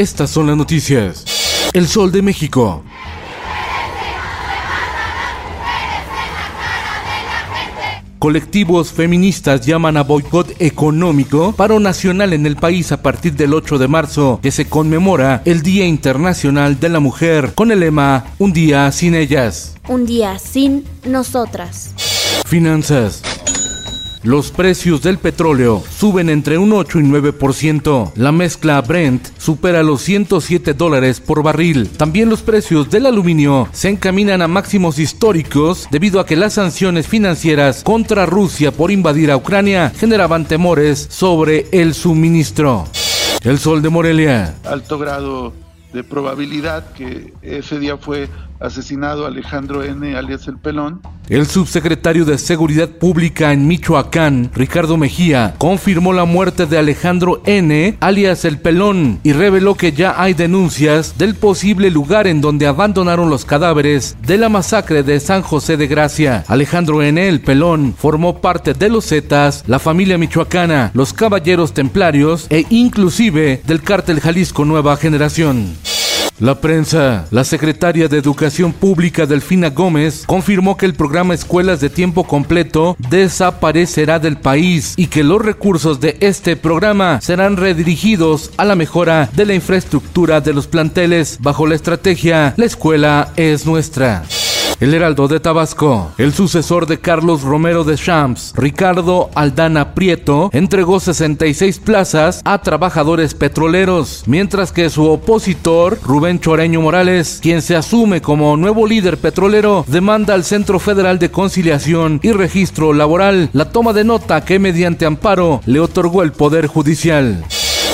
Estas son las noticias. El Sol de México. Colectivos feministas llaman a boicot económico, paro nacional en el país a partir del 8 de marzo, que se conmemora el Día Internacional de la Mujer, con el lema Un día sin ellas. Un día sin nosotras. Finanzas. Los precios del petróleo suben entre un 8 y 9%. La mezcla Brent supera los 107 dólares por barril. También los precios del aluminio se encaminan a máximos históricos debido a que las sanciones financieras contra Rusia por invadir a Ucrania generaban temores sobre el suministro. El sol de Morelia. Alto grado de probabilidad que ese día fue asesinado Alejandro N., alias El Pelón. El subsecretario de Seguridad Pública en Michoacán, Ricardo Mejía, confirmó la muerte de Alejandro N., alias El Pelón, y reveló que ya hay denuncias del posible lugar en donde abandonaron los cadáveres de la masacre de San José de Gracia. Alejandro N., El Pelón, formó parte de los Zetas, la familia michoacana, los Caballeros Templarios e inclusive del cártel Jalisco Nueva Generación. La prensa, la secretaria de Educación Pública Delfina Gómez confirmó que el programa Escuelas de Tiempo Completo desaparecerá del país y que los recursos de este programa serán redirigidos a la mejora de la infraestructura de los planteles bajo la estrategia La escuela es nuestra. El Heraldo de Tabasco, el sucesor de Carlos Romero de Champs, Ricardo Aldana Prieto, entregó 66 plazas a trabajadores petroleros, mientras que su opositor, Rubén Choreño Morales, quien se asume como nuevo líder petrolero, demanda al Centro Federal de Conciliación y Registro Laboral la toma de nota que mediante amparo le otorgó el Poder Judicial.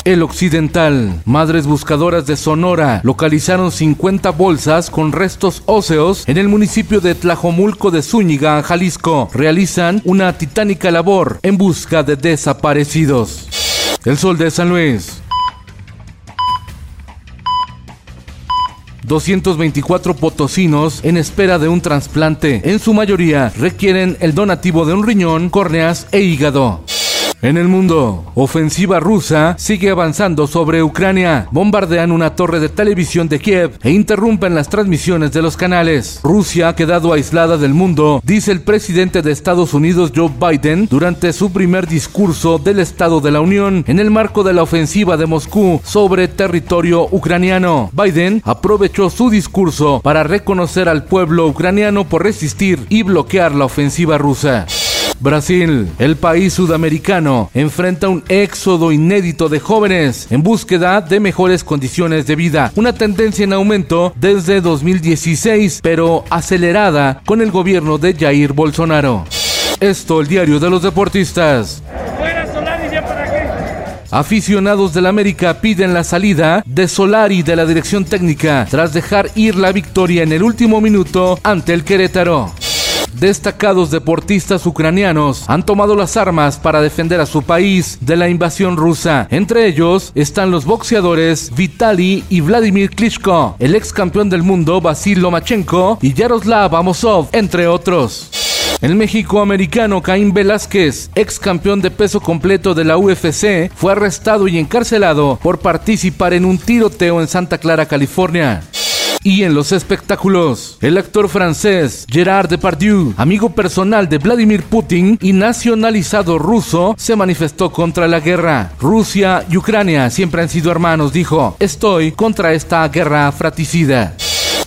El Occidental. Madres buscadoras de Sonora localizaron 50 bolsas con restos óseos en el municipio de Tlajomulco de Zúñiga, Jalisco. Realizan una titánica labor en busca de desaparecidos. El Sol de San Luis. 224 potosinos en espera de un trasplante. En su mayoría requieren el donativo de un riñón, córneas e hígado. En el mundo, ofensiva rusa sigue avanzando sobre Ucrania. Bombardean una torre de televisión de Kiev e interrumpen las transmisiones de los canales. Rusia ha quedado aislada del mundo, dice el presidente de Estados Unidos Joe Biden durante su primer discurso del Estado de la Unión en el marco de la ofensiva de Moscú sobre territorio ucraniano. Biden aprovechó su discurso para reconocer al pueblo ucraniano por resistir y bloquear la ofensiva rusa. Brasil, el país sudamericano, enfrenta un éxodo inédito de jóvenes en búsqueda de mejores condiciones de vida, una tendencia en aumento desde 2016, pero acelerada con el gobierno de Jair Bolsonaro. Esto, el diario de los deportistas. Aficionados del América piden la salida de Solari de la dirección técnica tras dejar ir la victoria en el último minuto ante el Querétaro destacados deportistas ucranianos han tomado las armas para defender a su país de la invasión rusa. Entre ellos están los boxeadores Vitali y Vladimir Klitschko, el ex campeón del mundo Vasil Lomachenko y Yaroslav Amosov, entre otros. El México-americano Caín Velázquez, ex campeón de peso completo de la UFC, fue arrestado y encarcelado por participar en un tiroteo en Santa Clara, California. Y en los espectáculos, el actor francés Gerard Depardieu, amigo personal de Vladimir Putin y nacionalizado ruso, se manifestó contra la guerra. Rusia y Ucrania siempre han sido hermanos, dijo. Estoy contra esta guerra fratricida.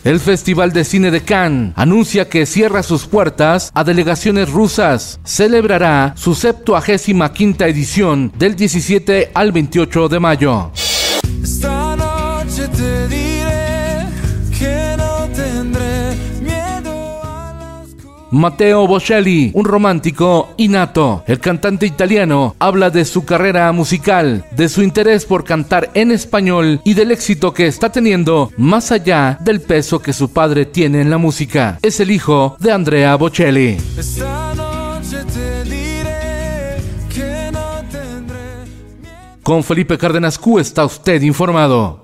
El Festival de Cine de Cannes anuncia que cierra sus puertas a delegaciones rusas. Celebrará su 75 edición del 17 al 28 de mayo. Matteo Bocelli, un romántico innato. El cantante italiano habla de su carrera musical, de su interés por cantar en español y del éxito que está teniendo más allá del peso que su padre tiene en la música. Es el hijo de Andrea Bocelli. Con Felipe Cárdenas Q está usted informado.